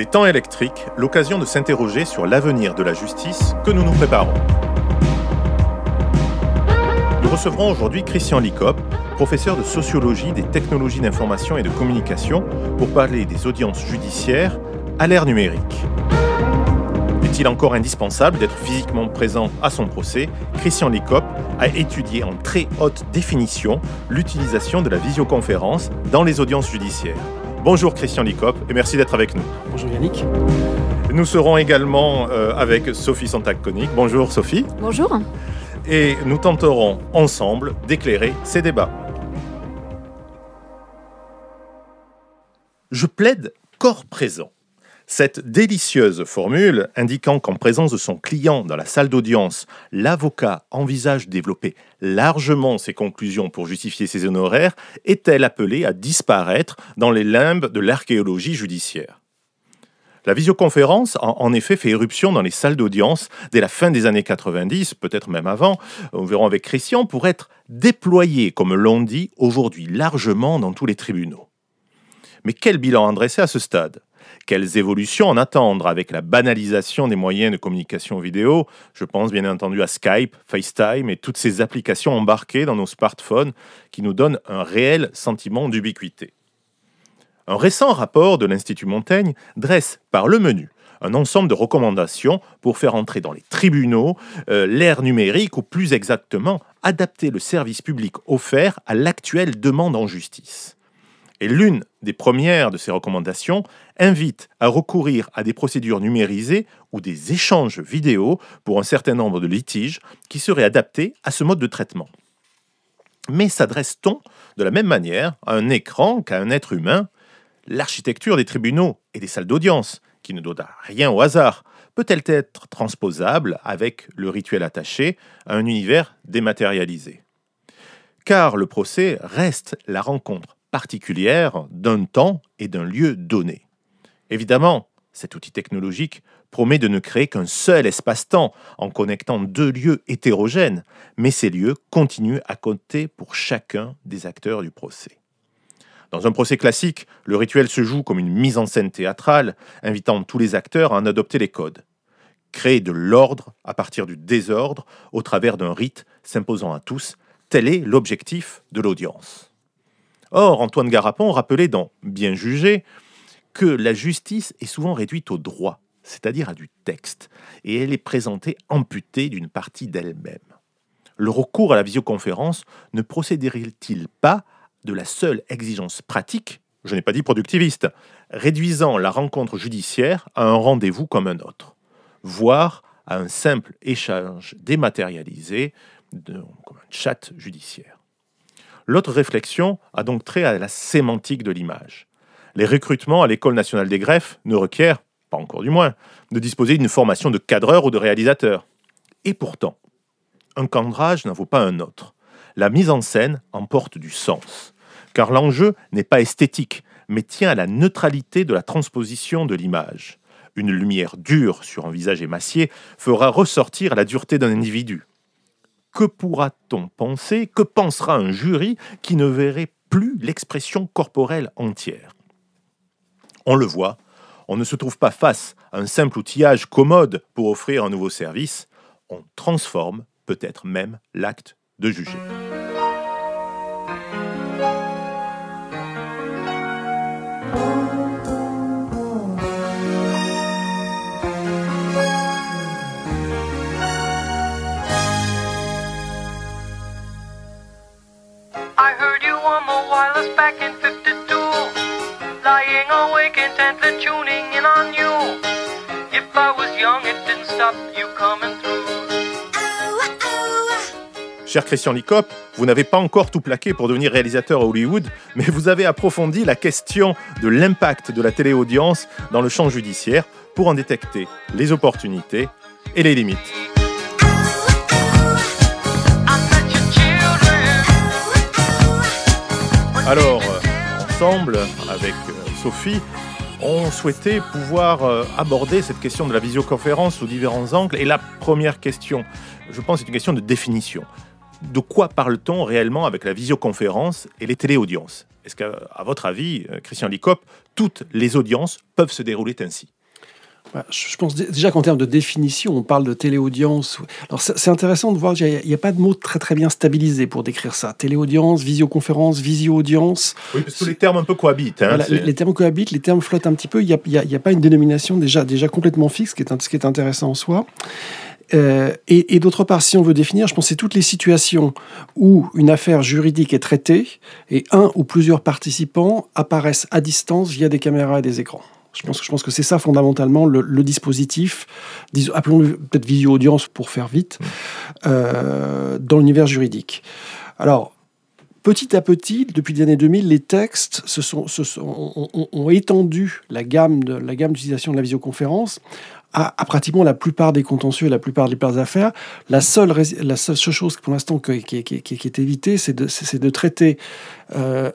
Les temps électriques, l'occasion de s'interroger sur l'avenir de la justice que nous nous préparons. Nous recevrons aujourd'hui Christian Licop, professeur de sociologie des technologies d'information et de communication, pour parler des audiences judiciaires à l'ère numérique. Est-il encore indispensable d'être physiquement présent à son procès? Christian Licop a étudié en très haute définition l'utilisation de la visioconférence dans les audiences judiciaires. Bonjour Christian Licop et merci d'être avec nous. Bonjour Yannick. Nous serons également euh, avec Sophie Santac-Conic. Bonjour Sophie. Bonjour. Et nous tenterons ensemble d'éclairer ces débats. Je plaide corps présent. Cette délicieuse formule indiquant qu'en présence de son client dans la salle d'audience, l'avocat envisage de développer largement ses conclusions pour justifier ses honoraires est-elle appelée à disparaître dans les limbes de l'archéologie judiciaire? La visioconférence a en effet fait éruption dans les salles d'audience dès la fin des années 90, peut-être même avant, on verra avec Christian, pour être déployée, comme l'on dit aujourd'hui largement dans tous les tribunaux. Mais quel bilan en dresser à ce stade? Quelles évolutions en attendre avec la banalisation des moyens de communication vidéo? Je pense bien entendu à Skype, FaceTime et toutes ces applications embarquées dans nos smartphones qui nous donnent un réel sentiment d'ubiquité. Un récent rapport de l'Institut Montaigne dresse par le menu un ensemble de recommandations pour faire entrer dans les tribunaux euh, l'ère numérique ou plus exactement adapter le service public offert à l'actuelle demande en justice. Et l'une des premières de ces recommandations invite à recourir à des procédures numérisées ou des échanges vidéo pour un certain nombre de litiges qui seraient adaptés à ce mode de traitement. Mais s'adresse-t-on de la même manière à un écran qu'à un être humain? L'architecture des tribunaux et des salles d'audience, qui ne doit rien au hasard, peut-elle être transposable avec le rituel attaché à un univers dématérialisé? Car le procès reste la rencontre particulière d'un temps et d'un lieu donné. Évidemment, cet outil technologique promet de ne créer qu'un seul espace-temps en connectant deux lieux hétérogènes, mais ces lieux continuent à compter pour chacun des acteurs du procès. Dans un procès classique, le rituel se joue comme une mise en scène théâtrale, invitant tous les acteurs à en adopter les codes. Créer de l'ordre à partir du désordre au travers d'un rite s'imposant à tous, tel est l'objectif de l'audience. Or, Antoine Garapon rappelait dans Bien jugé que la justice est souvent réduite au droit, c'est-à-dire à du texte, et elle est présentée amputée d'une partie d'elle-même. Le recours à la visioconférence ne procéderait-il pas de la seule exigence pratique, je n'ai pas dit productiviste, réduisant la rencontre judiciaire à un rendez-vous comme un autre, voire à un simple échange dématérialisé, comme un chat judiciaire? L'autre réflexion a donc trait à la sémantique de l'image. Les recrutements à l'École nationale des greffes ne requièrent, pas encore du moins, de disposer d'une formation de cadreur ou de réalisateur. Et pourtant, un cadrage n'en vaut pas un autre. La mise en scène emporte du sens, car l'enjeu n'est pas esthétique, mais tient à la neutralité de la transposition de l'image. Une lumière dure sur un visage émacié fera ressortir la dureté d'un individu que pourra-t-on penser, que pensera un jury qui ne verrait plus l'expression corporelle entière? On le voit, on ne se trouve pas face à un simple outillage commode pour offrir un nouveau service, on transforme peut-être même l'acte de juger. Cher Christian Licop, vous n'avez pas encore tout plaqué pour devenir réalisateur à Hollywood, mais vous avez approfondi la question de l'impact de la téléaudience dans le champ judiciaire pour en détecter les opportunités et les limites. Alors, ensemble, avec euh, Sophie, on souhaitait pouvoir euh, aborder cette question de la visioconférence sous différents angles. Et la première question, je pense, c'est une question de définition. De quoi parle-t-on réellement avec la visioconférence et les téléaudiences? Est-ce qu'à votre avis, Christian Licop, toutes les audiences peuvent se dérouler ainsi? Je pense déjà qu'en termes de définition, on parle de téléaudience. Alors c'est intéressant de voir qu'il n'y a, pas de mot très très bien stabilisé pour décrire ça. Téléaudience, visioconférence, visio-audience. Oui, parce que les termes un peu cohabitent. Hein, les, termes cohabitent, les termes flottent un petit peu. Il n'y a, a, pas une dénomination déjà, déjà complètement fixe, ce qui est, ce qui est intéressant en soi. Euh, et, et d'autre part, si on veut définir, je pense que c'est toutes les situations où une affaire juridique est traitée et un ou plusieurs participants apparaissent à distance via des caméras et des écrans. Je pense, je pense que c'est ça fondamentalement le, dispositif, appelons-le peut-être visio-audience pour faire vite, euh, dans l'univers juridique. Alors, petit à petit, depuis les années 2000, les textes se sont, se sont, ont, étendu la gamme de la gamme d'utilisation de la visioconférence à, pratiquement la plupart des contentieux et la plupart des affaires. La seule, la seule chose pour l'instant qui, qui, qui, est évitée, c'est de, de, traiter, euh,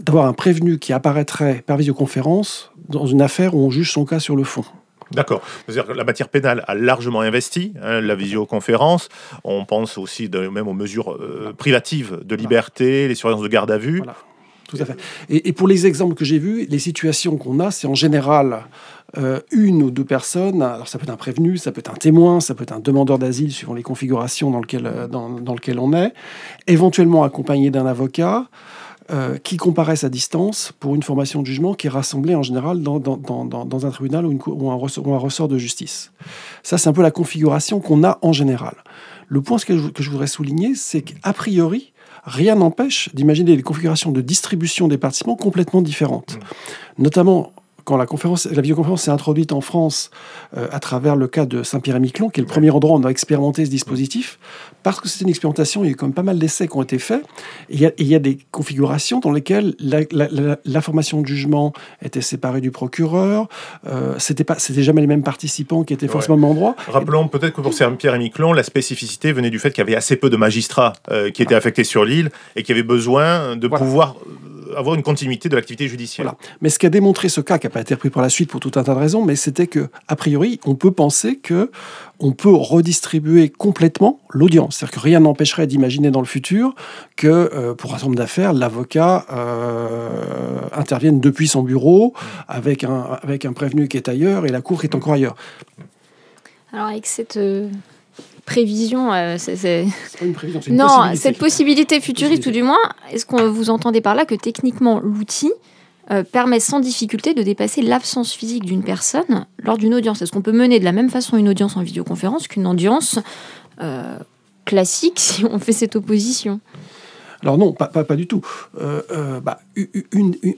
d'avoir un prévenu qui apparaîtrait par visioconférence dans une affaire où on juge son cas sur le fond. D'accord. C'est-à-dire que la matière pénale a largement investi, hein, la visioconférence. On pense aussi de, même aux mesures euh, privatives de liberté, les surveillances de garde à vue. Voilà. Tout à fait. Et, pour les exemples que j'ai vus, les situations qu'on a, c'est en général euh, une ou deux personnes. Alors ça peut être un prévenu, ça peut être un témoin, ça peut être un demandeur d'asile suivant les configurations dans lesquelles, euh, dans, dans lequel on est, éventuellement accompagné d'un avocat. Euh, qui comparaissent à distance pour une formation de jugement qui est rassemblée en général dans, dans, dans, dans un tribunal ou, un ressort, ou, un ressort, de justice. Ça, c'est un peu la configuration qu'on a en général. Le point que que je voudrais souligner, c'est qu'a priori, rien n'empêche d'imaginer des configurations de distribution des participants complètement différentes. Mmh. Notamment quand la, conférence, la vidéoconférence s'est introduite en France euh, à travers le cas de Saint-Pierre-et-Miquelon, qui est le premier endroit où on a expérimenté ce dispositif, parce que c'est une expérimentation, il y a eu quand même pas mal d'essais qui ont été faits. il, y a, il y a, des configurations dans lesquelles l'information de jugement était séparée du procureur. Euh, c'était pas, c'était jamais les mêmes participants qui étaient forcément au même endroit. Rappelons peut-être que pour Saint-Pierre-et-Miquelon, la spécificité venait du fait qu'il y avait assez peu de magistrats euh, qui étaient affectés sur l'île et qui avaient besoin de pouvoir avoir une continuité de l'activité judiciaire. Mais ce qu'a démontré ce cas, qui n'a pas été repris par la suite pour tout un tas de raisons, mais c'était que, a priori, on peut penser que on peut redistribuer complètement l'audience. C'est-à-dire que rien n'empêcherait d'imaginer dans le futur que, euh, pour un certain nombre d'affaires, l'avocat euh, intervienne depuis son bureau avec un, avec un prévenu qui est ailleurs et la cour qui est encore ailleurs. Alors avec cette euh, prévision, euh, c'est une prévision, c'est non, cette possibilité futuriste, tout du moins, est-ce que vous entendez par là que techniquement l'outil euh, permet sans difficulté de dépasser l'absence physique d'une personne lors d'une audience? Est-ce qu'on peut mener de la même façon une audience en vidéoconférence qu'une audience euh, classique si on fait cette opposition? Alors non, pas, du tout. Euh, euh, bah,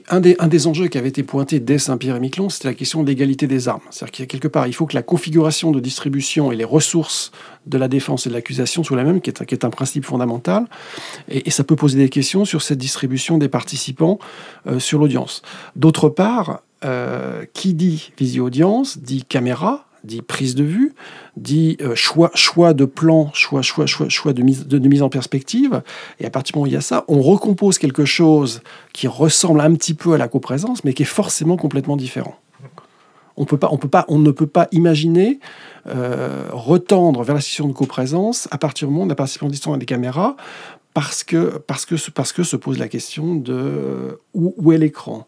un, des, enjeux qui avait été pointé dès Saint-Pierre-et-Miquelon, c'était la question de l'égalité des armes. C'est-à-dire qu'il y a quelque part, il faut que la configuration de distribution et les ressources de la défense et de l'accusation soient la même, qui est, qui est, un principe fondamental. Et, ça peut poser des questions sur cette distribution des participants euh, sur l'audience. D'autre part, qui dit visio-audience dit caméra, dit prise de vue, dit euh, choix, choix de plan, choix, choix, choix, choix de, mise, de, mise en perspective. Et à partir du moment où il y a ça, on recompose quelque chose qui ressemble un petit peu à la coprésence, mais qui est forcément complètement différent. On, peut pas, on, peut pas, on ne peut pas imaginer euh, retendre vers la situation de coprésence à partir du moment où la participation distant des caméras, parce que, parce, que, parce que se pose la question de où, où est l'écran?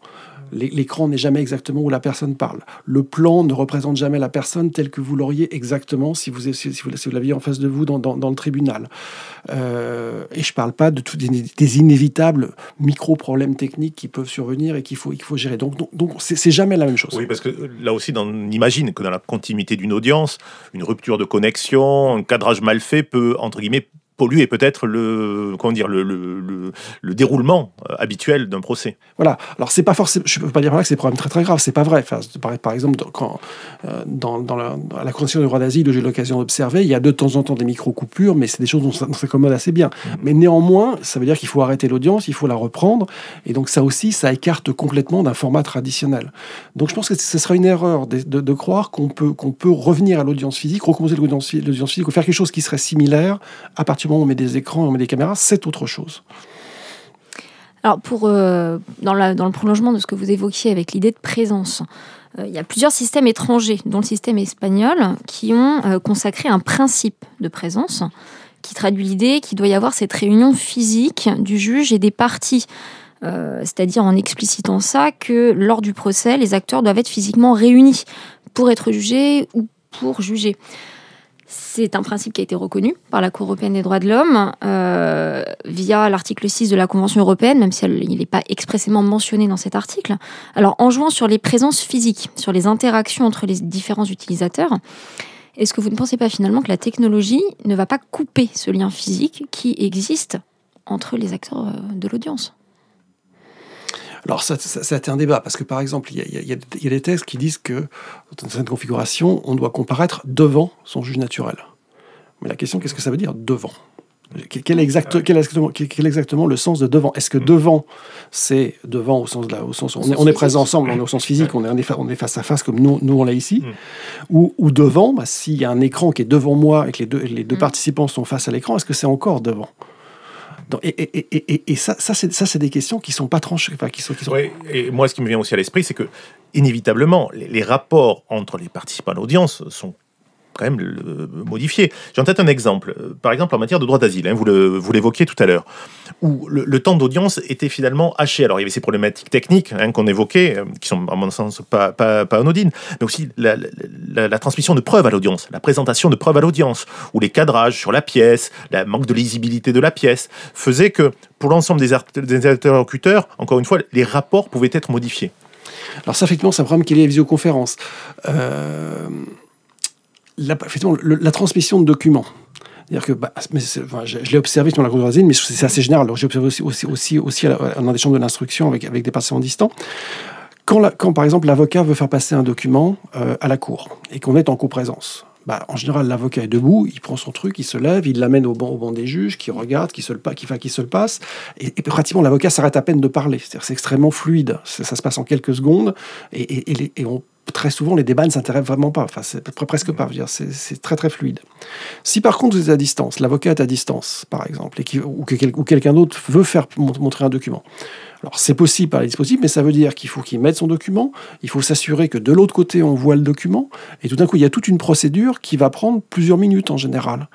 L'écran n'est jamais exactement où la personne parle. Le plan ne représente jamais la personne telle que vous l'auriez exactement si vous, si vous, l'aviez en face de vous dans, le tribunal. Euh, et je ne parle pas de tous des, inévitables micro-problèmes techniques qui peuvent survenir et qu'il faut, gérer. Donc, donc c'est jamais la même chose. Oui, parce que là aussi, on imagine que dans la continuité d'une audience, une rupture de connexion, un cadrage mal fait peut, entre guillemets, polluer peut-être le comment dire le, le, le, déroulement euh, habituel d'un procès. Voilà. Alors c'est pas forcément, je peux pas dire par là que c'est des problèmes très très graves. C'est pas vrai. Enfin, par, exemple, quand euh, dans, dans, la, la Convention des droits d'asile, j'ai l'occasion d'observer, il y a de temps en temps des micro coupures, mais c'est des choses dont on s'accommode assez bien. Mmh. Mais néanmoins, ça veut dire qu'il faut arrêter l'audience, il faut la reprendre, et donc ça aussi, ça écarte complètement d'un format traditionnel. Donc je pense que ce sera une erreur de, de, de croire qu'on peut qu'on peut revenir à l'audience physique, recomposer l'audience physique ou faire quelque chose qui serait similaire à partir on met des écrans, on met des caméras, c'est autre chose. Alors, pour, euh, dans, le prolongement de ce que vous évoquiez avec l'idée de présence, euh, il y a plusieurs systèmes étrangers, dont le système espagnol, qui ont euh, consacré un principe de présence qui traduit l'idée qu'il doit y avoir cette réunion physique du juge et des parties. C'est-à-dire en explicitant ça que lors du procès, les acteurs doivent être physiquement réunis pour être jugés ou pour juger. C'est un principe qui a été reconnu par la Cour européenne des droits de l'homme euh, via l'article 6 de la Convention européenne, même si il n'est pas expressément mentionné dans cet article. Alors, en jouant sur les présences physiques, sur les interactions entre les différents utilisateurs, est-ce que vous ne pensez pas finalement que la technologie ne va pas couper ce lien physique qui existe entre les acteurs euh, de l'audience? Alors, ça, ça, un débat, parce que par exemple, il y, a, des textes qui disent que dans cette configuration, on doit comparaître devant son juge naturel. Mais la question, qu'est-ce que ça veut dire devant? Quel, exact, quel, exactement, quel, exactement, le sens de devant? Est-ce que devant, c'est devant au sens de la, au sens, on, est, on est présent ensemble, on est au sens physique, on est, on est face à face comme nous, nous on l'a ici, mm. ou, ou, devant, bah, s'il y a un écran qui est devant moi et que les deux, les deux mm. participants sont face à l'écran, est-ce que c'est encore devant? Et, ça, ça c'est des questions qui sont pas tranchées. Oui, et moi, ce qui me vient aussi à l'esprit, c'est que, inévitablement, les, rapports entre les participants à l'audience sont quand même le, modifier. J'en tête un exemple. Par exemple, en matière de droit d'asile, hein, vous l'évoquiez tout à l'heure, où le, temps d'audience était finalement haché. Alors, il y avait ces problématiques techniques hein, qu'on évoquait, euh, qui sont, à mon sens, pas, anodines, mais aussi la, transmission de preuves à l'audience, la présentation de preuves à l'audience, ou les cadrages sur la pièce, le manque de lisibilité de la pièce, faisait que, pour l'ensemble des, des interlocuteurs, encore une fois, les rapports pouvaient être modifiés. Alors ça, effectivement, c'est un problème qui est lié à la visioconférence. Euh la, la transmission de documents. dire que, bah, je, l'ai observé dans la Cour de mais c'est assez général. J'ai observé aussi, aussi, aussi, aussi dans des chambres de l'instruction avec, avec des patients distants. Quand, quand par exemple, l'avocat veut faire passer un document euh, à la Cour et qu'on est en coprésence, bah, en général, l'avocat est debout, il prend son truc, il se lève, il l'amène au banc, au banc des juges, qui regarde, qui se le, qui, qui se le passe. Et, pratiquement, l'avocat s'arrête à peine de parler. C'est extrêmement fluide. Ça, se passe en quelques secondes. Et, et, et on très souvent, les débats ne s'intéressent vraiment pas. Enfin, c'est presque pas. C'est très très fluide. Si par contre vous êtes à distance, l'avocat est à distance, par exemple, et ou, que, ou quelqu'un d'autre veut faire montrer un document. Alors c'est possible par les dispositifs, mais ça veut dire qu'il faut qu'il mette son document, il faut s'assurer que de l'autre côté on voit le document, et tout d'un coup il y a toute une procédure qui va prendre plusieurs minutes en général.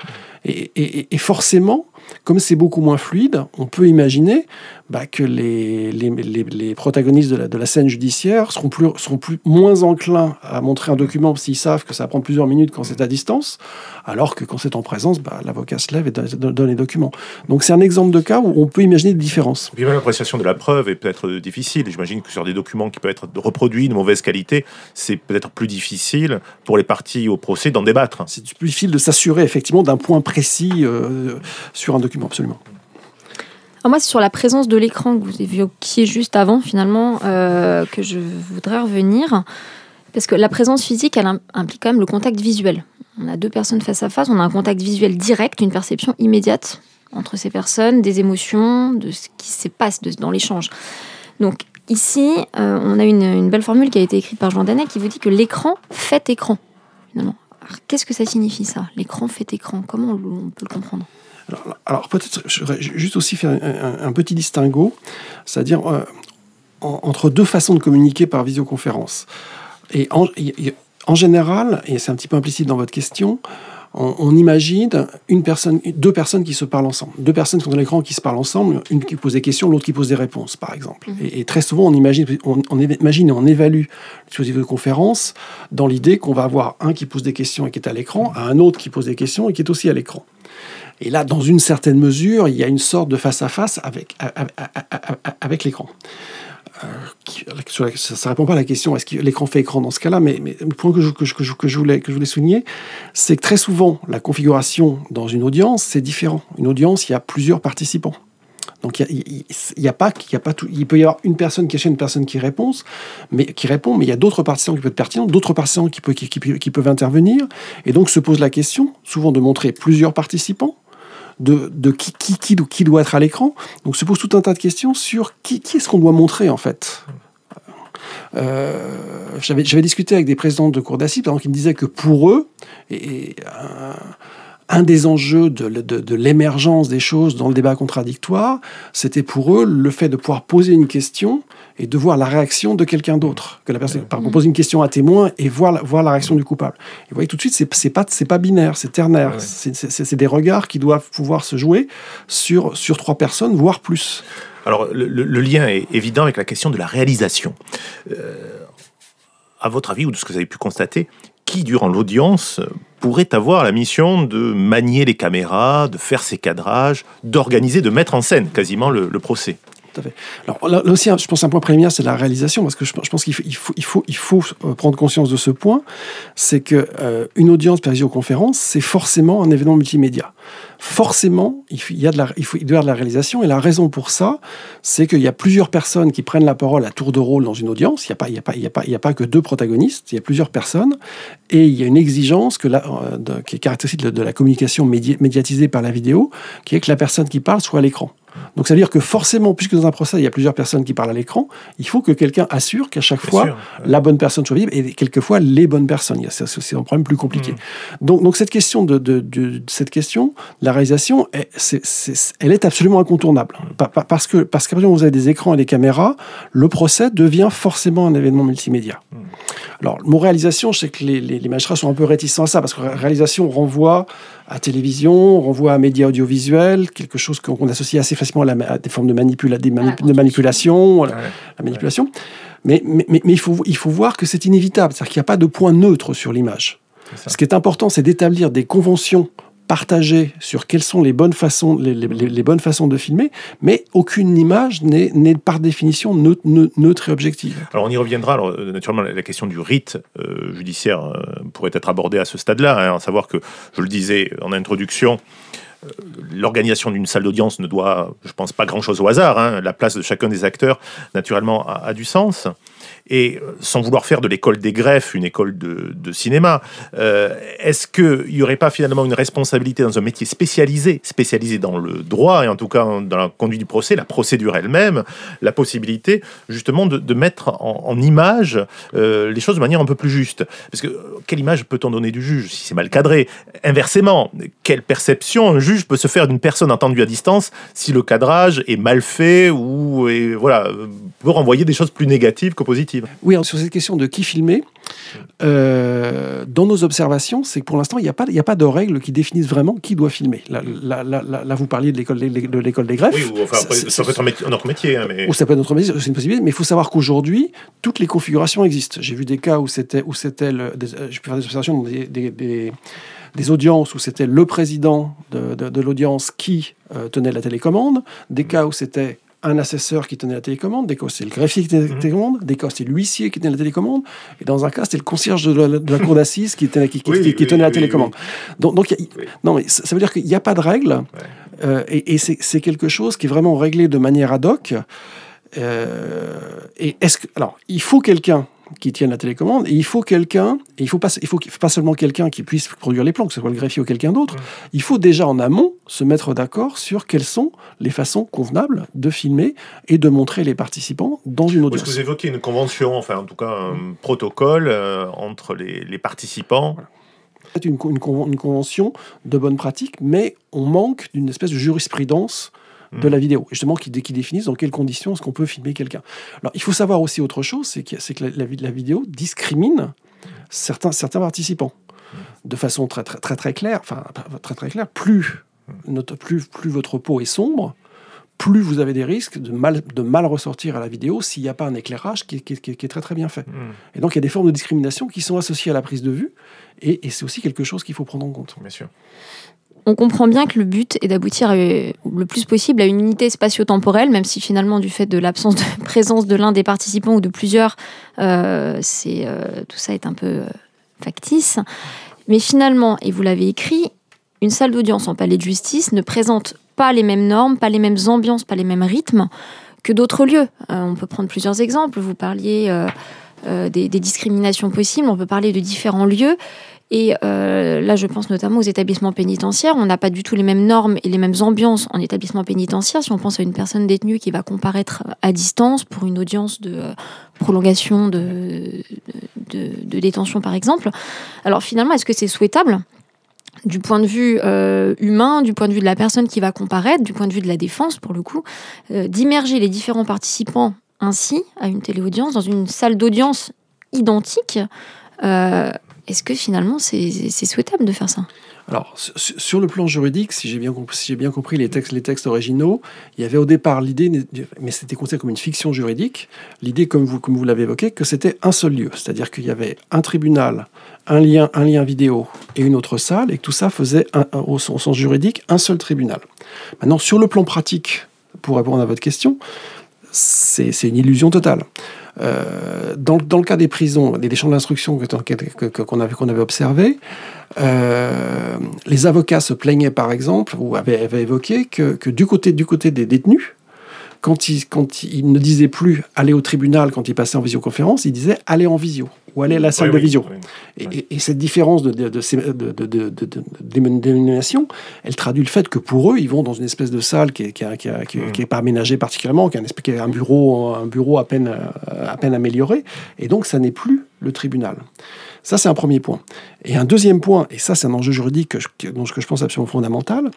et forcément, comme c'est beaucoup moins fluide, on peut imaginer bah, que les, les, les, protagonistes de la, de la, scène judiciaire seront, plus, seront plus, moins enclins à montrer un document s'ils savent que ça prend plusieurs minutes quand c'est à distance, alors que quand c'est en présence, bah, l'avocat se lève et donne, les documents. Donc c'est un exemple de cas où on peut imaginer des différences. Puis l'appréciation de la preuve est peut-être difficile. J'imagine que sur des documents qui peuvent être reproduits de mauvaise qualité, c'est peut-être plus difficile pour les parties au procès d'en débattre. C'est plus difficile de s'assurer effectivement d'un point précis euh, sur un document, absolument. Alors moi, c'est sur la présence de l'écran que vous évoquiez juste avant, finalement, euh, que je voudrais revenir. Parce que la présence physique, elle implique quand même le contact visuel. On a deux personnes face à face, on a un contact visuel direct, une perception immédiate entre ces personnes, des émotions, de ce qui se passe dans l'échange. Donc ici, euh, on a une, belle formule qui a été écrite par Jean Danet qui vous dit que l'écran fait écran. Qu'est-ce que ça signifie ça? L'écran fait écran Comment on peut le comprendre? Alors, peut-être juste aussi faire un, petit distinguo, c'est-à-dire euh, entre deux façons de communiquer par visioconférence. Et en, général, et c'est un petit peu implicite dans votre question, on, imagine une personne, deux personnes qui se parlent ensemble, deux personnes qui sont dans l'écran qui se parlent ensemble, une qui pose des questions, l'autre qui pose des réponses, par exemple. Mhm. Et, très souvent, on imagine, on, on, imagine et on évalue le dispositif de conférence dans l'idée qu'on va avoir un qui pose des questions et qui est à l'écran, à un autre qui pose des questions et qui est aussi à l'écran. Et là, dans une certaine mesure, il y a une sorte de face-à-face avec, avec, l'écran. Euh, ça ne répond pas à la question est-ce que l'écran fait écran dans ce cas-là, mais, le point que je, voulais, souligner, c'est que très souvent, la configuration dans une audience, c'est différent. Une audience, il y a plusieurs participants. Donc il y il y a pas il peut y avoir une personne qui achète, une personne qui répond, mais qui répond, mais il y a d'autres participants qui peuvent être pertinents, d'autres participants qui, peuvent intervenir, et donc se pose la question, souvent de montrer plusieurs participants, de, qui, qui, qui, doit être à l'écran. Donc se pose tout un tas de questions sur qui, est-ce qu'on doit montrer en fait. Euh, j'avais, discuté avec des présidents de cours d'assises qui me disaient que pour eux, et, un, des enjeux de, l'émergence des choses dans le débat contradictoire, c'était pour eux le fait de pouvoir poser une question et de voir la réaction de quelqu'un d'autre. Que la personne, par exemple, pose une question à témoin et voir la, voir la réaction du coupable. Et vous voyez tout de suite, c'est, c'est pas, c'est pas binaire, c'est ternaire. C'est, c'est, des regards qui doivent pouvoir se jouer sur, sur trois personnes, voire plus. Alors, le, lien est évident avec la question de la réalisation. Euh, à votre avis, ou de ce que vous avez pu constater, qui, durant l'audience, pourrait avoir la mission de manier les caméras, de faire ses cadrages, d'organiser, de mettre en scène quasiment le, procès? Là, aussi, je pense un point préliminaire, c'est la réalisation, parce que je, pense qu'il faut, euh, prendre conscience de ce point, c'est que euh, une audience par visioconférence, c'est forcément un événement multimédia forcément, il, y a la, doit y avoir de la réalisation. Et la raison pour ça, c'est qu'il y a plusieurs personnes qui prennent la parole à tour de rôle dans une audience. Il n'y a, pas, que deux protagonistes, il y a plusieurs personnes. Et il y a une exigence euh, qui est caractéristique de, la communication médiatisée par la vidéo, qui est que la personne qui parle soit à l'écran. Donc ça veut dire que forcément, puisque dans un procès, il y a plusieurs personnes qui parlent à l'écran, il faut que quelqu'un assure qu'à chaque fois, la bonne personne soit visible et quelquefois les bonnes personnes. C'est un problème plus compliqué. Mmh. Donc, donc cette question de, de, de, cette question, la réalisation, elle est absolument incontournable. Parce que parce qu'à vous avez des écrans et des caméras, le procès devient forcément un événement multimédia. Mmh. Alors, mon réalisation, je sais que les, les, magistrats sont un peu réticents à ça, parce que réalisation renvoie à télévision, renvoie à médias audiovisuels, quelque chose qu'on associe assez facilement à, des formes de, manipula des de manipulation, la, manipulation. Mais, mais, mais, il, faut, il faut voir que c'est inévitable, c'est-à-dire qu'il n'y a pas de point neutre sur l'image. Ce qui est important, c'est d'établir des conventions partagées sur quelles sont les bonnes façons, les, bonnes façons de filmer, mais aucune image n'est par définition neutre, et objective. Alors on y reviendra. Alors, euh, naturellement, la question du rite euh, judiciaire euh, pourrait être abordée à ce stade-là, hein, à savoir que, je le disais en introduction, l'organisation d'une salle d'audience ne doit, je pense, pas grand-chose au hasard. Hein. La place de chacun des acteurs, naturellement, a du sens et euh, sans vouloir faire de l'école des greffes une école de, cinéma, euh, est-ce qu'il n'y aurait pas finalement une responsabilité dans un métier spécialisé, spécialisé dans le droit et en tout cas dans la conduite du procès, la procédure elle-même, la possibilité justement de, mettre en, image euh, les choses de manière un peu plus juste? Parce que quelle image peut-on donner du juge si c'est mal cadré? Inversement, quelle perception un juge peut se faire d'une personne entendue à distance si le cadrage est mal fait ou voilà, peut renvoyer des choses plus négatives que positives oui, sur cette question de qui filmer, euh, dans nos observations, c'est que pour l'instant, il n'y a, pas, a pas de règles qui définissent vraiment qui doit filmer. Là, vous parliez de l'école des, de l'école des greffes. Oui, enfin, ça peut être un, autre métier. Hein, mais... Ou ça peut être notre métier, c'est une possibilité. Mais il faut savoir qu'aujourd'hui, toutes les configurations existent. J'ai vu des cas où c'était, où c'était, je peux faire des observations dans des, des audiences où c'était le président de, de, l'audience qui euh, tenait la télécommande, des cas où c'était un assesseur qui tenait la télécommande, des cas c'est le greffier qui tenait la mhm. télécommande, des cas c'est l'huissier qui tenait la télécommande, et dans un cas c'était le concierge de la, cour d'assises qui, tenait, qui, tenait la télécommande. Donc, donc non, mais ça, veut dire qu'il n'y a pas de règle, euh, et, c'est quelque chose qui est vraiment réglé de manière ad hoc. Euh, et est-ce que alors il faut quelqu'un qui tiennent la télécommande. Et il faut quelqu'un, il faut pas, il faut, pas seulement quelqu'un qui puisse produire les plans, que ce soit le greffier ou quelqu'un d'autre. Il faut déjà en amont se mettre d'accord sur quelles sont les façons convenables de filmer et de montrer les participants dans une audience. Est-ce que vous évoquez une convention, enfin en tout cas un protocole euh, entre les, participants C'est une, une, une, convention de bonne pratique, mais on manque d'une espèce de jurisprudence de la vidéo, justement qui, qui définissent dans quelles conditions est-ce qu'on peut filmer quelqu'un. Alors il faut savoir aussi autre chose, c'est que, que la, la, vidéo discrimine certains, certains participants de façon très très très, très claire, enfin très très claire, plus, notre, plus, plus votre peau est sombre, plus vous avez des risques de mal, de mal ressortir à la vidéo s'il n'y a pas un éclairage qui, qui, qui, est très très bien fait. Mm. Et donc il y a des formes de discrimination qui sont associées à la prise de vue, et, et c'est aussi quelque chose qu'il faut prendre en compte. Bien sûr on comprend bien que le but est d'aboutir le plus possible à une unité spatio-temporelle, même si finalement, du fait de l'absence de présence de l'un des participants ou de plusieurs, euh, euh, tout ça est un peu euh, factice. Mais finalement, et vous l'avez écrit, une salle d'audience en palais de justice ne présente pas les mêmes normes, pas les mêmes ambiances, pas les mêmes rythmes que d'autres lieux. on peut prendre plusieurs exemples. Vous parliez des, discriminations possibles, on peut parler de différents lieux. Et euh, là, je pense notamment aux établissements pénitentiaires. On n'a pas du tout les mêmes normes et les mêmes ambiances en établissement pénitentiaire. Si on pense à une personne détenue qui va comparaître à distance pour une audience de euh, prolongation de, de, détention, par exemple. Alors finalement, est-ce que c'est souhaitable du point de vue euh, humain, du point de vue de la personne qui va comparaître, du point de vue de la défense, pour le coup, d'immerger les différents participants ainsi à une téléaudience dans une salle d'audience identique est-ce que finalement c'est souhaitable de faire ça? Alors, sur le plan juridique, si j'ai bien, compris les textes, originaux, il y avait au départ l'idée, mais c'était considéré comme une fiction juridique, l'idée, comme vous, l'avez évoqué, que c'était un seul lieu. C'est-à-dire qu'il y avait un tribunal, un lien, un lien vidéo et une autre salle, et que tout ça faisait, au, sens juridique, un seul tribunal. Maintenant, sur le plan pratique, pour répondre à votre question, c'est une illusion totale. Euh, dans, dans, le cas des prisons, des, champs d'instruction qu'on avait, qu'on avait observé, euh, les avocats se plaignaient par exemple, ou avaient, évoqué que, que, du, côté, du côté des détenus, quand ils ne disaient plus aller au tribunal quand ils passaient en visioconférence, ils disaient aller en visio ou aller à la salle de visio. Et, cette différence de, de, de, dénomination, elle traduit le fait que pour eux, ils vont dans une espèce de salle qui n'est qui, qui, mm. pas aménagée particulièrement, qui est un, bureau, un bureau à peine, à peine amélioré, et donc ça n'est plus le tribunal. Ça, c'est un premier point. Et un deuxième point, et ça, c'est un enjeu juridique dont je pense absolument fondamental,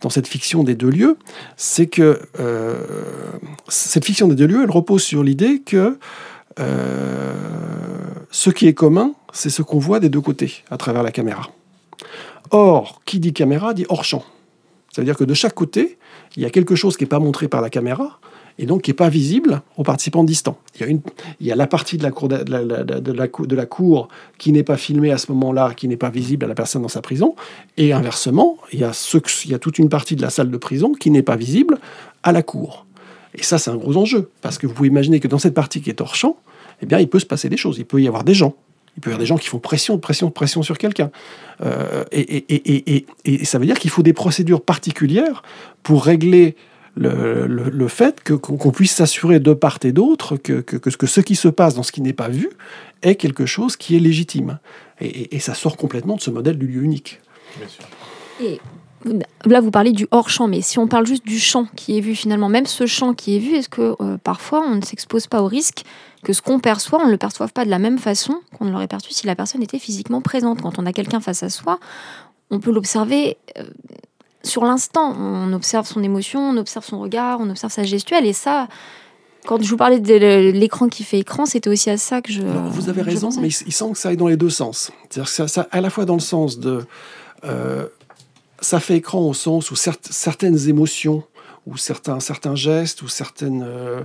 dans cette fiction des deux lieux, c'est que euh, cette fiction des deux lieux, elle repose sur l'idée que euh, ce qui est commun, c'est ce qu'on voit des deux côtés à travers la caméra. Or, qui dit caméra dit hors champ. C'est-à-dire que de chaque côté, il y a quelque chose qui n'est pas montré par la caméra et donc qui n'est pas visible aux participants distants. Il y a, une, il y a la partie de la, cour de, la, de, la, cour qui n'est pas filmée à ce moment-là, qui n'est pas visible à la personne dans sa prison, et inversement, il y, a ce, il y a toute une partie de la salle de prison qui n'est pas visible à la cour. Et ça, c'est un gros enjeu, parce que vous pouvez imaginer que dans cette partie qui est hors champ, eh bien, il peut se passer des choses. Il peut y avoir des gens. Il peut y avoir des gens qui font pression, pression, pression sur quelqu'un. Euh, et, et, ça veut dire qu'il faut des procédures particulières pour régler le, le, fait qu'on puisse s'assurer de part et d'autre que, que, que, ce qui se passe dans ce qui n'est pas vu est quelque chose qui est légitime. Et, ça sort complètement de ce modèle du lieu unique. Bien sûr. Et Là, vous parlez du hors-champ, mais si on parle juste du champ qui est vu finalement, même ce champ qui est vu, est-ce que euh, parfois on ne s'expose pas au risque que ce qu'on perçoit, on ne le perçoive pas de la même façon qu'on ne l'aurait perçu si la personne était physiquement présente? Quand on a quelqu'un face à soi, on peut l'observer euh, sur l'instant. On observe son émotion, on observe son regard, on observe sa gestuelle, et ça, quand je vous parlais de l'écran qui fait écran, c'était aussi à ça que je. vous avez raison, mais il, semble que ça aille dans les deux sens. C'est-à-dire que ça, à la fois dans le sens de. Euh, ça fait écran au sens où certaines émotions ou certains, certains gestes ou certaines, euh,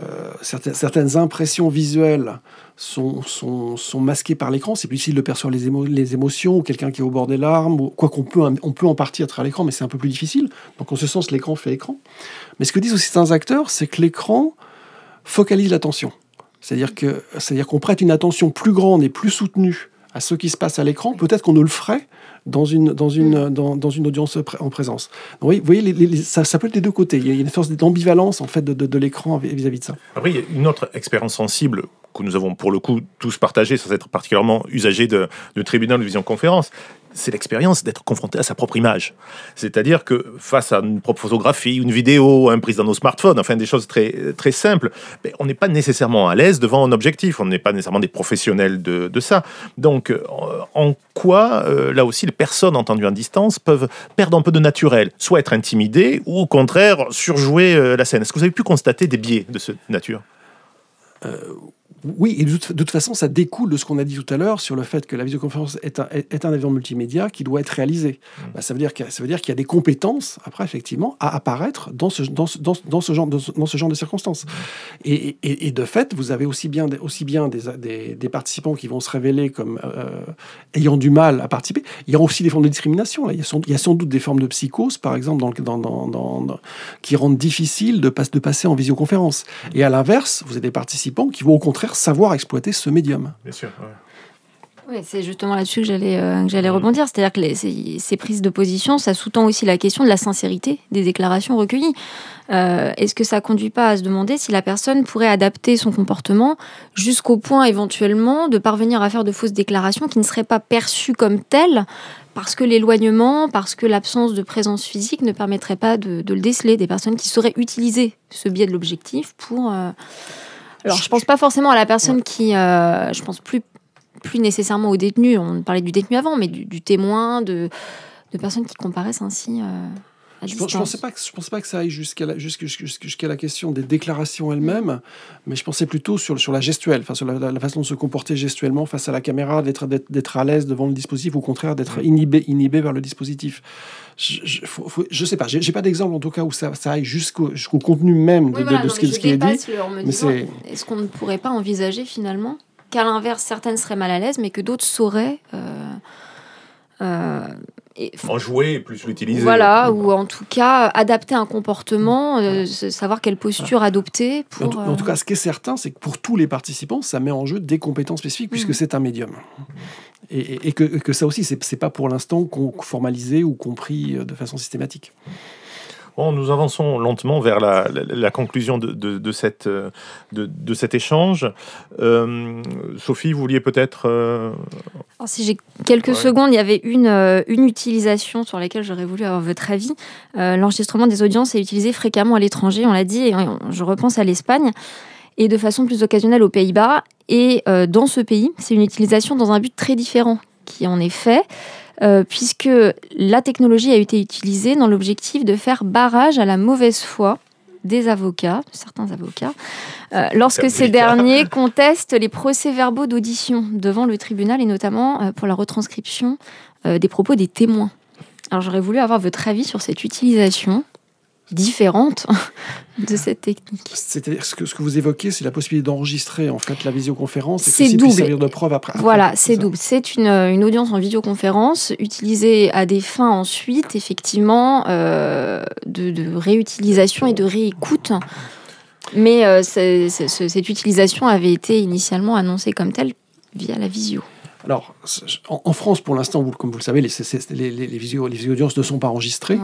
euh, certaines, certaines, impressions visuelles sont, sont, sont masquées par l'écran. C'est plus difficile de percevoir les, émotions ou quelqu'un qui est au bord des larmes, ou quoi qu'on peut, on peut en partie à l'écran, mais c'est un peu plus difficile. Donc en ce sens, l'écran fait écran. Mais ce que disent aussi certains acteurs, c'est que l'écran focalise l'attention. C'est-à-dire qu'on prête une attention plus grande et plus soutenue à ce qui se passe à l'écran, peut-être qu'on ne le ferait dans une, dans une, mm. dans, dans une audience en présence. Donc, vous voyez, ça, ça, peut être des deux côtés. Il y a une force d'ambivalence en fait de, de, l'écran vis-à-vis de ça. Après, il y a une autre expérience sensible que nous avons pour le coup tous partagée, sans être particulièrement usagers de, de tribunal de vision conférence, c'est l'expérience d'être confronté à sa propre image. C'est-à-dire que face à une propre photographie, une vidéo, un prise dans nos smartphones, enfin des choses très, très simples, ben, on n'est pas nécessairement à l'aise devant un objectif, on n'est pas nécessairement des professionnels de, de ça. Donc euh, en quoi, euh, là aussi, les personnes entendues en distance peuvent perdre un peu de naturel, soit être intimidées ou au contraire surjouer euh, la scène Est-ce que vous avez pu constater des biais de cette nature? Oui, et de toute, façon, ça découle de ce qu'on a dit tout à l'heure sur le fait que la visioconférence est un, est un avion multimédia qui doit être réalisé. Mmh. Bah, ça veut dire qu'il y a des compétences, après, effectivement, à apparaître dans ce, dans dans, dans ce, genre, de, dans ce genre de circonstances. Mmh. Et, et, de fait, vous avez aussi bien, aussi bien des, des, participants qui vont se révéler comme euh, ayant du mal à participer. Il y a aussi des formes de discrimination. Là. Il, y a sans, il y a sans doute des formes de psychose, par exemple, dans, dans, dans, qui rendent difficile de, de passer en visioconférence. Mmh. Et à l'inverse, vous avez des participants qui vont au contraire savoir exploiter ce médium. Bien sûr. Oui, c'est justement là-dessus que j'allais euh, j'allais rebondir. C'est-à-dire que les, ces, prises de position, ça sous-tend aussi la question de la sincérité des déclarations recueillies. Euh, est-ce que ça conduit pas à se demander si la personne pourrait adapter son comportement jusqu'au point éventuellement de parvenir à faire de fausses déclarations qui ne seraient pas perçues comme telles parce que l'éloignement, parce que l'absence de présence physique ne permettrait pas de, le déceler? Des personnes qui sauraient utiliser ce biais de l'objectif pour... Euh, alors, je pense pas forcément à la personne qui, euh, je pense plus, plus nécessairement au détenu. On parlait du détenu avant, mais du, témoin, de, de, personnes qui comparaissent ainsi. Euh. Je ne pensais, pas que, pensais pas que ça aille jusqu'à la, la question des déclarations elles-mêmes, mais je pensais plutôt sur, sur la gestuelle, enfin, sur la, façon de se comporter gestuellement face à la caméra, d'être, à l'aise devant le dispositif, ou au contraire d'être inhibé, inhibé vers le dispositif. Je ne sais pas, j'ai, n'ai pas d'exemple en tout cas où ça, ça aille jusqu'au, contenu même de, de, ce, qui, est dit. mais c'est... Est-ce qu'on ne pourrait pas envisager finalement qu'à l'inverse, certaines seraient mal à l'aise, mais que d'autres sauraient... Euh, euh, en jouer plus l'utiliser. Voilà, ou en tout cas adapter un comportement, euh, savoir quelle posture adopter. Pour, en, tout, cas, ce qui est certain, c'est que pour tous les participants, ça met en jeu des compétences spécifiques puisque mm. c'est un médium. Et, que, que, ça aussi, c'est pas pour l'instant formalisé ou compris de façon systématique nous avançons lentement vers la, conclusion de, cette, de, cet échange. Euh, Sophie, vous vouliez peut-être... Euh, si j'ai quelques secondes, il y avait une, euh, une utilisation sur laquelle j'aurais voulu avoir votre avis. L'enregistrement des audiences est utilisé fréquemment à l'étranger, on l'a dit, et je repense à l'Espagne, et de façon plus occasionnelle aux Pays-Bas. Et dans ce pays, c'est une utilisation dans un but très différent qui en est fait. Euh, puisque la technologie a été utilisée dans l'objectif de faire barrage à la mauvaise foi des avocats, certains avocats, euh, lorsque ces derniers contestent les procès-verbaux d'audition devant le tribunal et notamment euh, pour la retranscription des propos des témoins. Alors j'aurais voulu avoir votre avis sur cette utilisation différente de cette technique. C'est-à-dire ce que, ce que vous évoquez, c'est la possibilité d'enregistrer en fait la visioconférence et que double. servir de preuve après. Voilà, c'est double. C'est une, une, audience en visioconférence utilisée à des fins ensuite, effectivement, euh, de, de, réutilisation et de réécoute. Mais euh, cette utilisation avait été initialement annoncée comme telle via la visio. Alors, en, France, pour l'instant, comme vous le savez, les, les, les, visio, audiences ne sont pas enregistrées.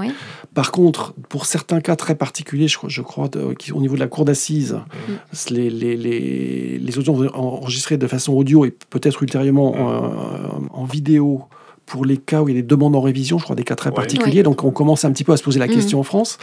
Par contre, pour certains cas très particuliers, je, crois, au niveau de la cour d'assises, mm. les, audiences enregistrées de façon audio et peut-être ultérieurement en vidéo pour les cas où il y a des demandes en révision, je crois des cas très particuliers. Donc on commence un petit peu à se poser la mm. question en France.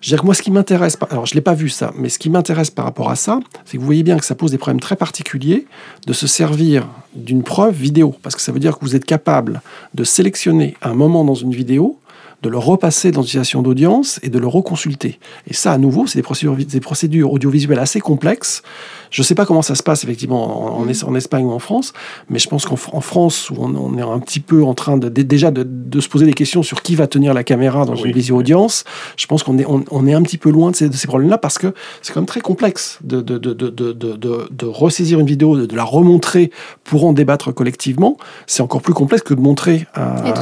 Je veux dire que moi, ce qui m'intéresse, alors je l'ai pas vu ça, mais ce qui m'intéresse par rapport à ça, c'est que vous voyez bien que ça pose des problèmes très particuliers de se servir d'une preuve vidéo, parce que ça veut dire que vous êtes capable de sélectionner un moment dans une vidéo de le repasser dans une situation d'audience et de le reconsulter. Et ça, à nouveau, c'est des procédures, des procédures audiovisuelles assez complexes je ne sais pas comment ça se passe effectivement en, en, Espagne ou en France, mais je pense qu'en France, où on, est un petit peu en train de, déjà de, se poser des questions sur qui va tenir la caméra dans une visio-audience, je pense qu'on est, on, est un petit peu loin de ces, problèmes-là parce que c'est quand même très complexe de, de, de ressaisir une vidéo, de, la remontrer pour en débattre collectivement. C'est encore plus complexe que de montrer un,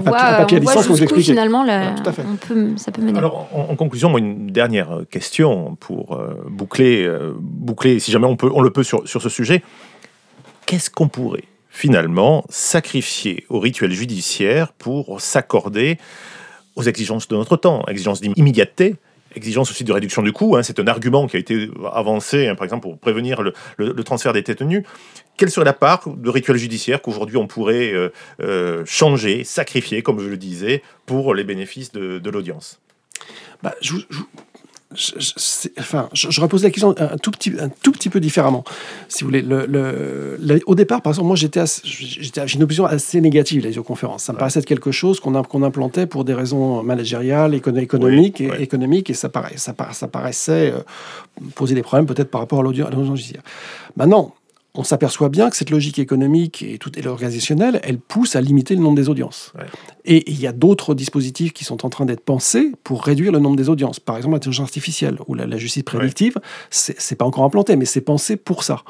papier, à distance, Finalement, On peut, ça peut mener. Alors, en, conclusion, une dernière question pour euh, boucler, euh, boucler, si jamais on, peut, on le peut sur, sur ce sujet, qu'est-ce qu'on pourrait finalement sacrifier au rituel judiciaire pour s'accorder aux exigences de notre temps, exigences d'immédiateté, exigence aussi de réduction du coût. Hein, c'est un argument qui a été avancé, hein, par exemple, pour prévenir le, le, transfert des détenus. Quelle serait la part de rituel judiciaire qu'aujourd'hui on pourrait euh, euh, changer, sacrifier, comme je le disais, pour les bénéfices de, de l'audience? Bah, je, je, enfin, je, repose la question un tout petit, un tout petit peu différemment, si vous voulez. Le, au départ, par exemple, moi, j'étais, j'ai une opinion assez négative de la visioconférence. Ça me paraissait être quelque chose qu'on qu'on implantait pour des raisons managériales, économiques, et, économiques, et ça, paraît, ça, ça paraissait euh, poser des problèmes peut-être par rapport à l'audience judiciaire. Maintenant, on s'aperçoit bien que cette logique économique et, tout, et organisationnelle, elle pousse à limiter le nombre des audiences. Et il y a d'autres dispositifs qui sont en train d'être pensés pour réduire le nombre des audiences. Par exemple, l'intelligence artificielle ou la, justice prédictive, ce c'est pas encore implanté, mais c'est pensé pour ça.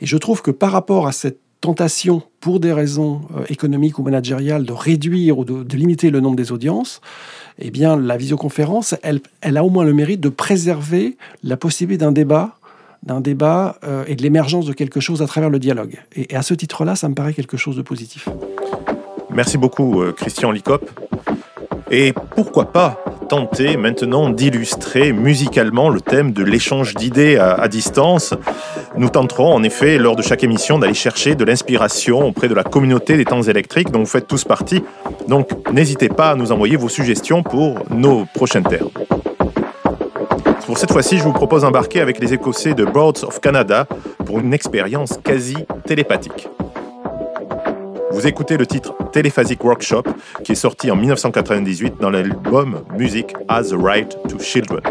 Et je trouve que par rapport à cette tentation, pour des raisons euh, économiques ou managériales, de réduire ou de, limiter le nombre des audiences, eh bien, la visioconférence, elle, elle a au moins le mérite de préserver la possibilité d'un débat d'un débat euh, et de l'émergence de quelque chose à travers le dialogue. Et, à ce titre-là, ça me paraît quelque chose de positif. Merci beaucoup, euh, Christian Licop. Et pourquoi pas tenter maintenant d'illustrer musicalement le thème de l'échange d'idées à, distance? Nous tenterons en effet lors de chaque émission d'aller chercher de l'inspiration auprès de la communauté des temps électriques dont vous faites tous partie. Donc n'hésitez pas à nous envoyer vos suggestions pour nos prochains termes. Pour cette fois-ci, je vous propose d'embarquer avec les Écossais de Broads of Canada pour une expérience quasi télépathique. Vous écoutez le titre Téléphasic Workshop qui est sorti en 1998 dans l'album Music Has a Right to Children.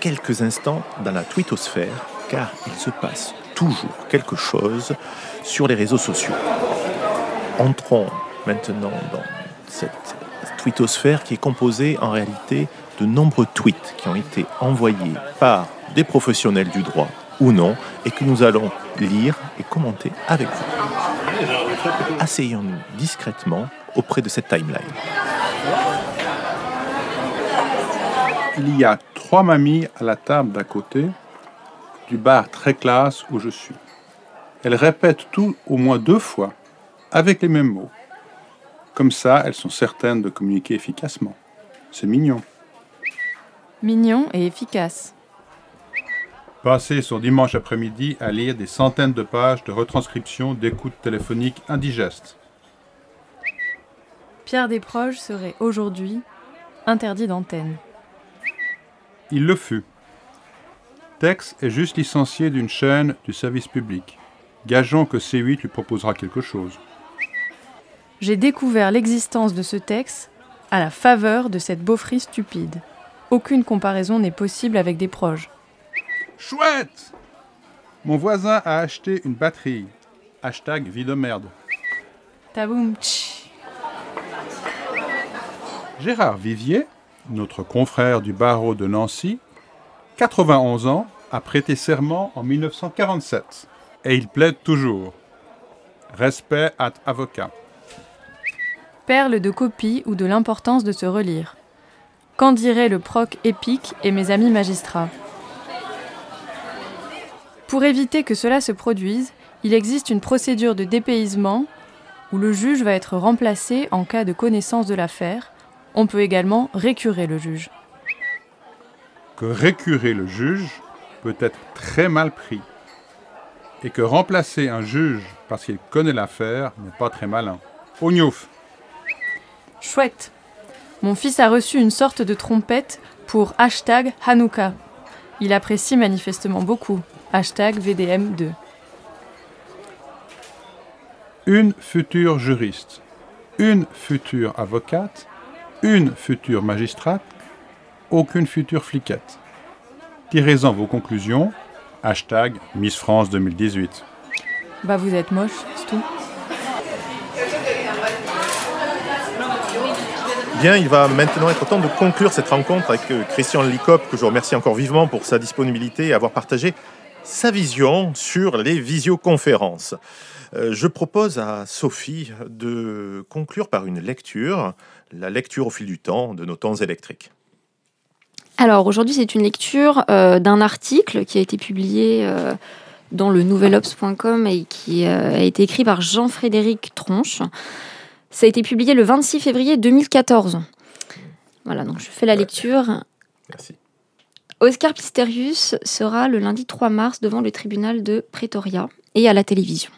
Quelques instants dans la twittosphère, car il se passe toujours quelque chose sur les réseaux sociaux. Entrons maintenant dans cette twittosphère qui est composée en réalité de nombreux tweets qui ont été envoyés par des professionnels du droit ou non, et que nous allons lire et commenter avec vous. Asseyons-nous discrètement auprès de cette timeline. Il y a trois mamies à la table d'à côté du bar très classe où je suis. Elles répètent tout au moins deux fois, avec les mêmes mots. Comme ça, elles sont certaines de communiquer efficacement. C'est mignon. Mignon et efficace. Passer son dimanche après-midi à lire des centaines de pages de retranscription d'écoutes téléphoniques indigestes. Pierre Desproges serait aujourd'hui interdit d'antenne. Il le fut. Tex est juste licencié d'une chaîne du service public. Gageons que C8 lui proposera quelque chose. J'ai découvert l'existence de ce texte à la faveur de cette beaufrie stupide. Aucune comparaison n'est possible avec des proches. Chouette Mon voisin a acheté une batterie. Hashtag vie de merde. Taboum. Gérard Vivier, notre confrère du barreau de Nancy, 91 ans, a prêté serment en 1947. Et il plaide toujours. Respect à avocat. Perle de copie ou de l'importance de se relire. Qu'en dirait le proc épique et mes amis magistrats? Pour éviter que cela se produise, il existe une procédure de dépaysement où le juge va être remplacé en cas de connaissance de l'affaire. On peut également récurer le juge. Que récurer le juge peut être très mal pris. Et que remplacer un juge parce qu'il connaît l'affaire n'est pas très malin. Ognouf Chouette Mon fils a reçu une sorte de trompette pour hashtag Hanouka. Il apprécie manifestement beaucoup. Hashtag VDM2. une future juriste, une future avocate, une future magistrate, aucune future fliquette. Tirez-en vos conclusions. Hashtag Miss France 2018. Bah vous êtes moche, c'est tout. Bien, il va maintenant être temps de conclure cette rencontre avec euh, Christian Licop, que je remercie encore vivement pour sa disponibilité et avoir partagé sa vision sur les visioconférences. Euh, je propose à Sophie de conclure par une lecture, la lecture au fil du temps de nos temps électriques. Alors aujourd'hui, c'est une lecture euh, d'un article qui a été publié euh, dans le nouvelops.com et qui a été écrit par Jean-Frédéric Tronche. Ça a été publié le 26 février 2014. Voilà, donc je fais la lecture. Merci. Oscar Pisterius sera le lundi 3 mars devant le tribunal de Pretoria et à la télévision.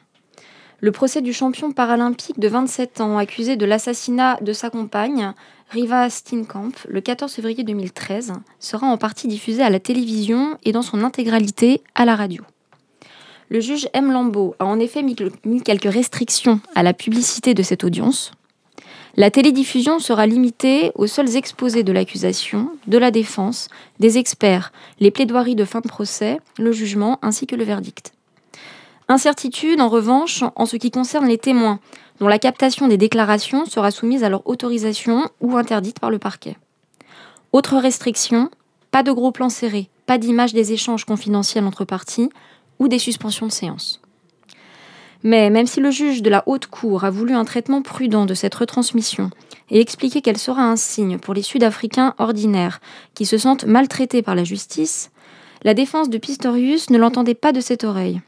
Le procès du champion paralympique de 27 ans accusé de l'assassinat de sa compagne, Riva Steenkamp, le 14 février 2013, sera en partie diffusé à la télévision et dans son intégralité à la radio. Le juge M. Lambeau a en effet mis quelques restrictions à la publicité de cette audience, la télédiffusion sera limitée aux seuls exposés de l'accusation, de la défense, des experts, les plaidoiries de fin de procès, le jugement ainsi que le verdict. Incertitude en revanche en ce qui concerne les témoins, dont la captation des déclarations sera soumise à leur autorisation ou interdite par le parquet. Autre restriction, pas de gros plans serrés, pas d'image des échanges confidentiels entre parties ou des suspensions de séance. Mais même si le juge de la haute cour a voulu un traitement prudent de cette retransmission et expliqué qu'elle sera un signe pour les Sud-Africains ordinaires qui se sentent maltraités par la justice, la défense de Pistorius ne l'entendait pas de cette oreille.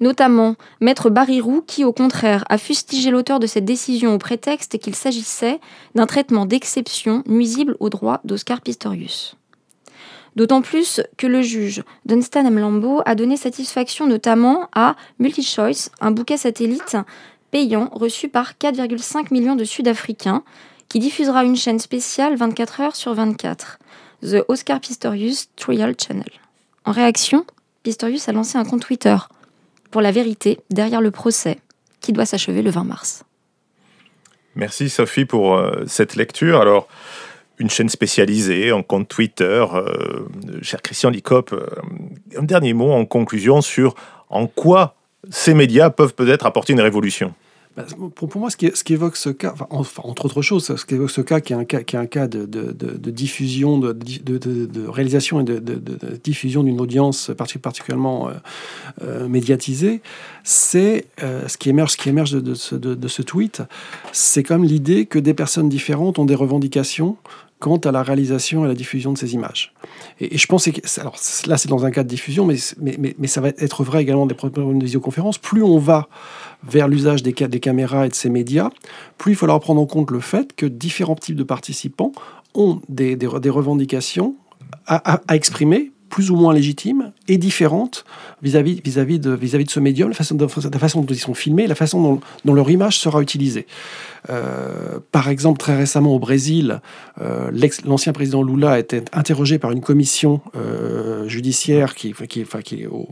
Notamment Maître Barirou qui, au contraire, a fustigé l'auteur de cette décision au prétexte qu'il s'agissait d'un traitement d'exception nuisible aux droits d'Oscar Pistorius. D'autant plus que le juge Dunstan M. Lambeau a donné satisfaction notamment à MultiChoice, un bouquet satellite payant reçu par 4,5 millions de Sud-Africains, qui diffusera une chaîne spéciale 24 heures sur 24, The Oscar Pistorius Trial Channel. En réaction, Pistorius a lancé un compte Twitter pour la vérité derrière le procès qui doit s'achever le 20 mars. Merci Sophie pour euh, cette lecture. Alors, une chaîne spécialisée, un compte Twitter. Euh, cher Christian Licop, euh, un dernier mot en conclusion sur en quoi ces médias peuvent peut-être apporter une révolution. Bah, pour, moi, ce qui, évoque ce cas, enfin, entre autres choses, ce qui évoque ce cas qui est un cas, de, diffusion, de, réalisation et de, diffusion d'une audience particulièrement euh, euh, médiatisée, c'est euh, ce qui émerge, de, ce tweet, c'est comme l'idée que des personnes différentes ont des revendications quant à la réalisation et la diffusion de ces images. Et, je pense que, alors là c'est dans un cas de diffusion, mais, mais, mais, ça va être vrai également des problèmes de visioconférence. Plus on va vers l'usage des, des caméras et de ces médias, plus il faudra prendre en compte le fait que différents types de participants ont des, des, revendications à, à, exprimer plus ou moins légitimes et différentes vis-à-vis vis -vis de, vis -vis de ce médium, la façon, de, la façon dont ils sont filmés, la façon dont, leur image sera utilisée. Euh, par exemple, très récemment au Brésil, euh, l'ancien président Lula été interrogé par une commission euh, judiciaire qui, qui, enfin, qui est au,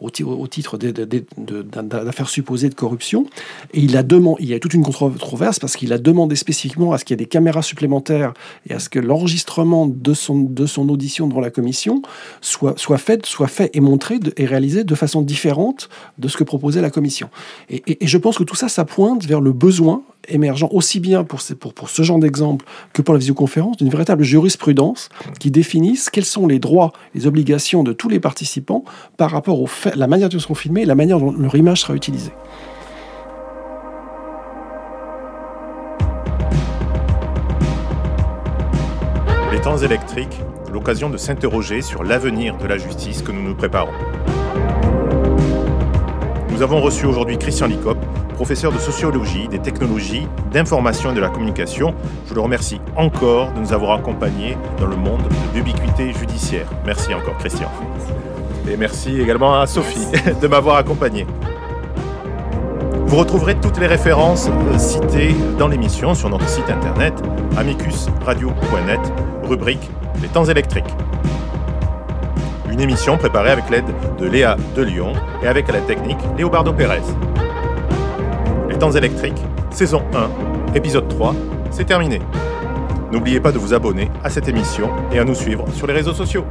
au, titre d'affaires supposées de corruption. Et il a, demandé, il y a toute une controverse parce qu'il a demandé spécifiquement à ce qu'il y ait des caméras supplémentaires et à ce que l'enregistrement de son, de son audition devant la commission soit, soit, fait, soit fait et montré et réalisé de façon différente de ce que proposait la commission. Et, je pense que tout ça, ça pointe vers le besoin émergent aussi bien pour ce genre d'exemple que pour la visioconférence d'une véritable jurisprudence qui définisse quels sont les droits, les obligations de tous les participants par rapport au fait, la manière dont ils seront filmés et la manière dont leur image sera utilisée. Les temps électriques, l'occasion de s'interroger sur l'avenir de la justice que nous nous préparons. Nous avons reçu aujourd'hui Christian Licop, professeur de sociologie, des technologies, d'information et de la communication. Je le remercie encore de nous avoir accompagnés dans le monde de l'ubiquité judiciaire. Merci encore Christian. Et merci également à Sophie de m'avoir accompagné. Vous retrouverez toutes les références euh, citées dans l'émission sur notre site internet amicusradio.net, rubrique Les temps électriques une émission préparée avec l'aide de Léa de Lyon et avec à la technique Léobardo Pérez. Les temps électriques, saison 1, épisode 3, c'est terminé. N'oubliez pas de vous abonner à cette émission et à nous suivre sur les réseaux sociaux.